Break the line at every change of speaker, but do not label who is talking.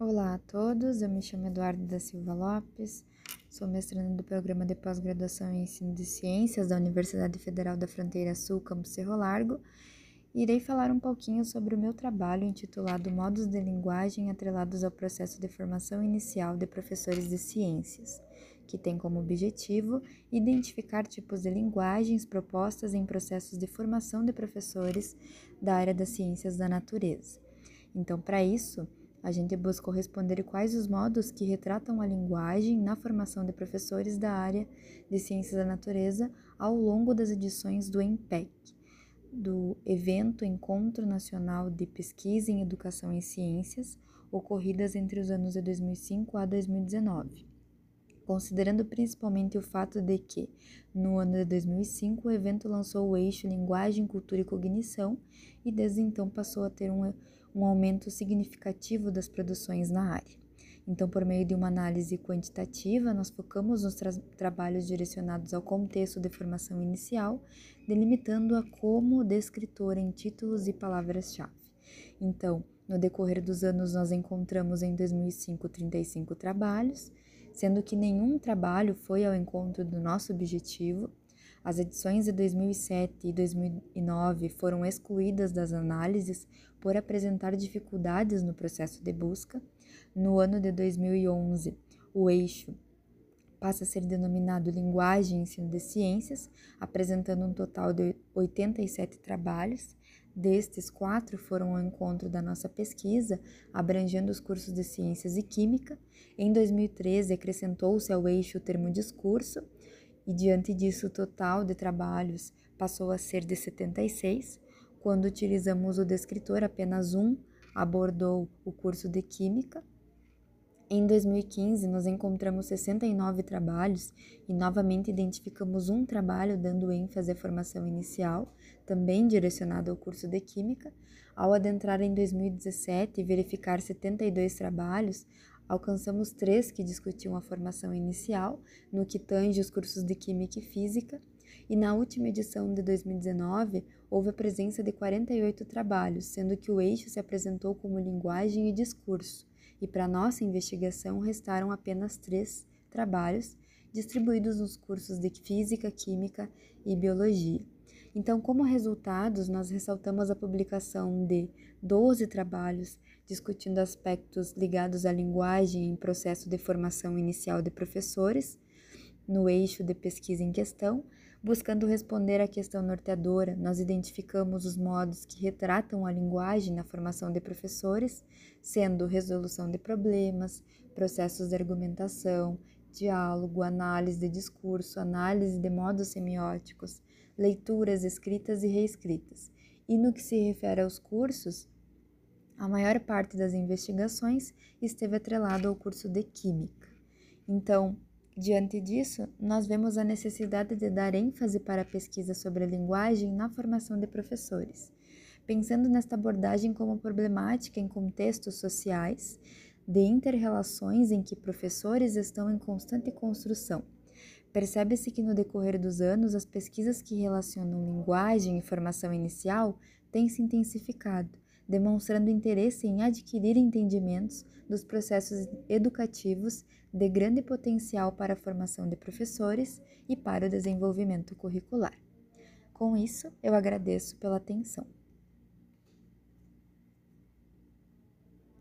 Olá a todos, eu me chamo Eduardo da Silva Lopes, sou mestrando do Programa de Pós-Graduação em Ensino de Ciências da Universidade Federal da Fronteira Sul, Campus Cerro Largo, e irei falar um pouquinho sobre o meu trabalho intitulado Modos de Linguagem atrelados ao processo de formação inicial de professores de ciências, que tem como objetivo identificar tipos de linguagens propostas em processos de formação de professores da área das ciências da natureza. Então, para isso, a gente buscou responder quais os modos que retratam a linguagem na formação de professores da área de ciências da natureza ao longo das edições do EMPEC, do evento Encontro Nacional de Pesquisa em Educação em Ciências, ocorridas entre os anos de 2005 a 2019. Considerando principalmente o fato de que, no ano de 2005, o evento lançou o eixo Linguagem, Cultura e Cognição e desde então passou a ter um um aumento significativo das produções na área. Então, por meio de uma análise quantitativa, nós focamos nos tra trabalhos direcionados ao contexto de formação inicial, delimitando-a como descritor em títulos e palavras-chave. Então, no decorrer dos anos, nós encontramos em 2005 35 trabalhos, sendo que nenhum trabalho foi ao encontro do nosso objetivo, as edições de 2007 e 2009 foram excluídas das análises por apresentar dificuldades no processo de busca. No ano de 2011, o eixo passa a ser denominado Linguagem e Ensino de Ciências, apresentando um total de 87 trabalhos. Destes, quatro foram ao encontro da nossa pesquisa, abrangendo os cursos de Ciências e Química. Em 2013, acrescentou-se ao eixo o termo discurso, e diante disso o total de trabalhos passou a ser de 76. Quando utilizamos o descritor, apenas um abordou o curso de Química. Em 2015, nós encontramos 69 trabalhos e novamente identificamos um trabalho dando ênfase à formação inicial, também direcionado ao curso de Química. Ao adentrar em 2017 e verificar 72 trabalhos, Alcançamos três que discutiam a formação inicial, no que tange os cursos de Química e Física, e na última edição de 2019 houve a presença de 48 trabalhos, sendo que o eixo se apresentou como linguagem e discurso, e para nossa investigação restaram apenas três trabalhos, distribuídos nos cursos de Física, Química e Biologia. Então, como resultados, nós ressaltamos a publicação de 12 trabalhos discutindo aspectos ligados à linguagem em processo de formação inicial de professores, no eixo de pesquisa em questão, buscando responder à questão norteadora, nós identificamos os modos que retratam a linguagem na formação de professores, sendo resolução de problemas, processos de argumentação, diálogo, análise de discurso, análise de modos semióticos, leituras escritas e reescritas. E no que se refere aos cursos, a maior parte das investigações esteve atrelado ao curso de Química. Então, diante disso, nós vemos a necessidade de dar ênfase para a pesquisa sobre a linguagem na formação de professores, pensando nesta abordagem como problemática em contextos sociais, de interrelações em que professores estão em constante construção Percebe-se que no decorrer dos anos as pesquisas que relacionam linguagem e formação inicial têm se intensificado, demonstrando interesse em adquirir entendimentos dos processos educativos de grande potencial para a formação de professores e para o desenvolvimento curricular. Com isso, eu agradeço pela atenção.